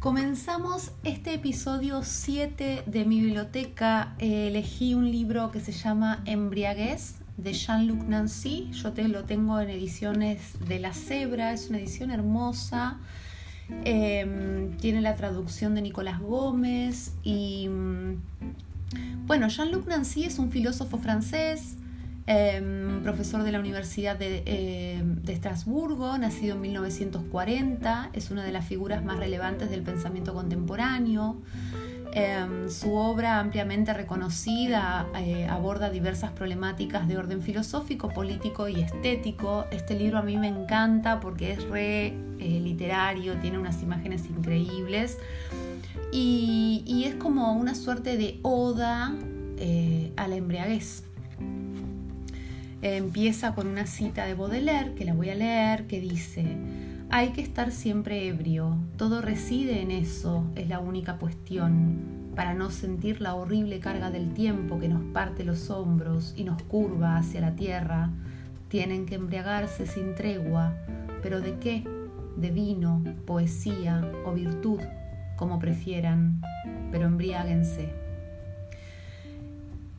Comenzamos este episodio 7 de mi biblioteca. Eh, elegí un libro que se llama Embriaguez de Jean-Luc Nancy. Yo lo tengo en ediciones de La Cebra, es una edición hermosa. Em, tiene la traducción de Nicolás Gómez y mm, bueno, Jean-Luc Nancy es un filósofo francés Em, profesor de la Universidad de, Estrasburgo, nacido en 1940, es una de las figuras más relevantes del pensamiento contemporáneo. Em, su obra, ampliamente reconocida, eh, aborda diversas problemáticas de orden filosófico, político y estético. Este libro a mí me encanta porque es re eh, literario, tiene unas imágenes increíbles y, y, es como una suerte de oda eh, a la embriaguez empieza con una cita de Baudelaire, que la voy a leer, que dice, hay que estar siempre ebrio, todo reside en eso, es la única cuestión, para no sentir la horrible carga del tiempo que nos parte los hombros y nos curva hacia la tierra. Tienen que embriagarse sin tregua, pero ¿de qué? De vino, poesía o virtud, como prefieran, pero embriáguense.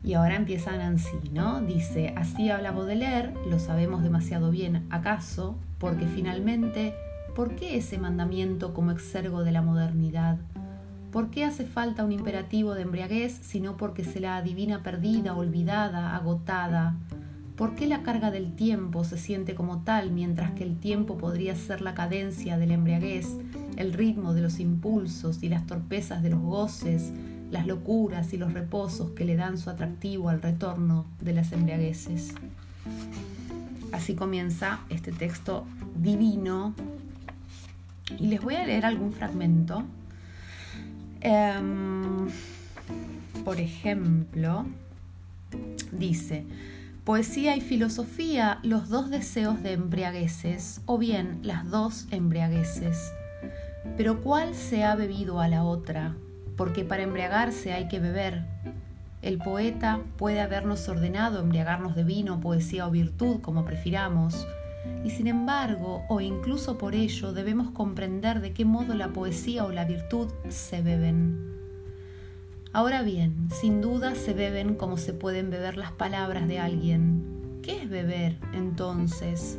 Y ahora empieza Nancy, ¿no? Dice, así habla Baudelaire, lo sabemos demasiado bien, ¿acaso? Porque finalmente, ¿por qué ese mandamiento como exergo de la modernidad? ¿Por qué hace falta un imperativo de embriaguez sino porque se la adivina perdida, olvidada, agotada? ¿Por qué la carga del tiempo se siente como tal mientras que el tiempo podría ser la cadencia de la embriaguez, el ritmo de los impulsos y las torpezas de los goces, las locuras y los reposos que le dan su atractivo al retorno de las embriagueces. Así comienza este texto divino y les voy a leer algún fragmento. Em, por ejemplo, dice, poesía y filosofía, los dos deseos de embriagueces, o bien las dos embriagueces. Pero ¿cuál se ha bebido a la otra? Porque para embriagarse hay que beber. El poeta puede habernos ordenado embriagarnos de vino, poesía o virtud, como prefiramos, y sin embargo, o incluso por ello, debemos comprender de qué modo la poesía o la virtud se beben. Ahora bien, sin duda se beben como se pueden beber las palabras de alguien. ¿Qué es beber entonces?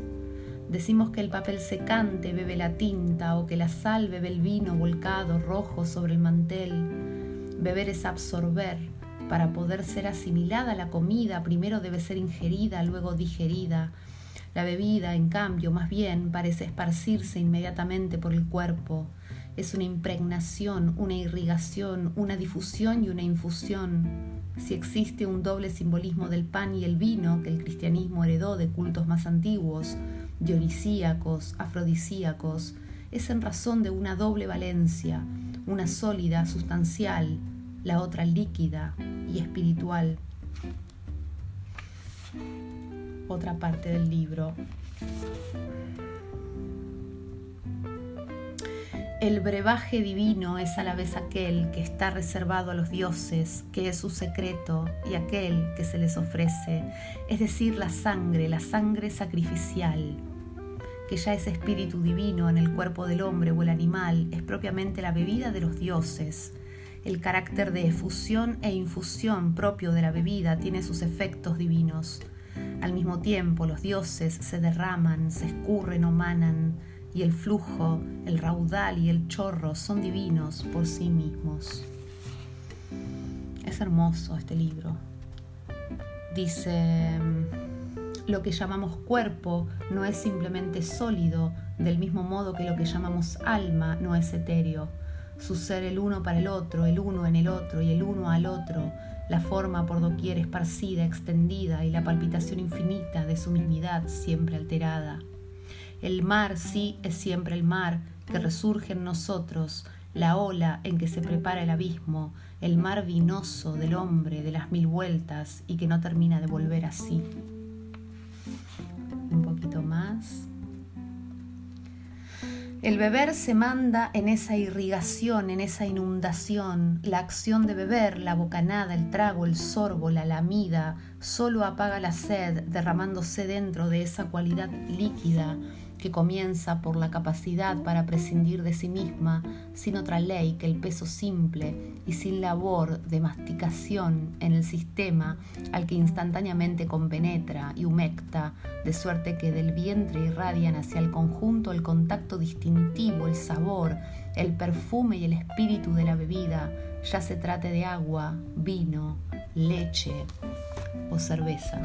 Decimos que el papel secante bebe la tinta o que la sal bebe el vino volcado rojo sobre el mantel. Beber es absorber. Para poder ser asimilada la comida, primero debe ser ingerida, luego digerida. La bebida, en cambio, más bien parece esparcirse inmediatamente por el cuerpo. Es una impregnación, una irrigación, una difusión y una infusión. Si existe un doble simbolismo del pan y el vino que el cristianismo heredó de cultos más antiguos, dionisíacos, afrodisíacos, es en razón de una doble valencia, una sólida, sustancial, la otra líquida y espiritual. Otra parte del libro. El brebaje divino es a la vez aquel que está reservado a los dioses, que es su secreto, y aquel que se les ofrece, es decir, la sangre, la sangre sacrificial, que ya es espíritu divino en el cuerpo del hombre o el animal, es propiamente la bebida de los dioses. El carácter de efusión e infusión propio de la bebida tiene sus efectos divinos. Al mismo tiempo, los dioses se derraman, se escurren o manan, y el flujo, el raudal y el chorro son divinos por sí mismos. Es hermoso este libro. Dice, lo que llamamos cuerpo no es simplemente sólido, del mismo modo que lo que llamamos alma no es etéreo. Su ser el uno para el otro, el uno en el otro y el uno al otro, la forma por doquier esparcida, extendida y la palpitación infinita de su mismidad siempre alterada. El mar sí es siempre el mar que resurge en nosotros, la ola en que se prepara el abismo, el mar vinoso del hombre de las mil vueltas y que no termina de volver así. El beber se manda en esa irrigación, en esa inundación. La acción de beber, la bocanada, el trago, el sorbo, la lamida, solo apaga la sed, derramándose dentro de esa cualidad líquida que comienza por la capacidad para prescindir de sí misma, sin otra ley que el peso simple y sin labor de masticación en el sistema al que instantáneamente compenetra y humecta, de suerte que del vientre irradian hacia el conjunto el contacto distintivo, el sabor, el perfume y el espíritu de la bebida, ya se trate de agua, vino, leche o cerveza.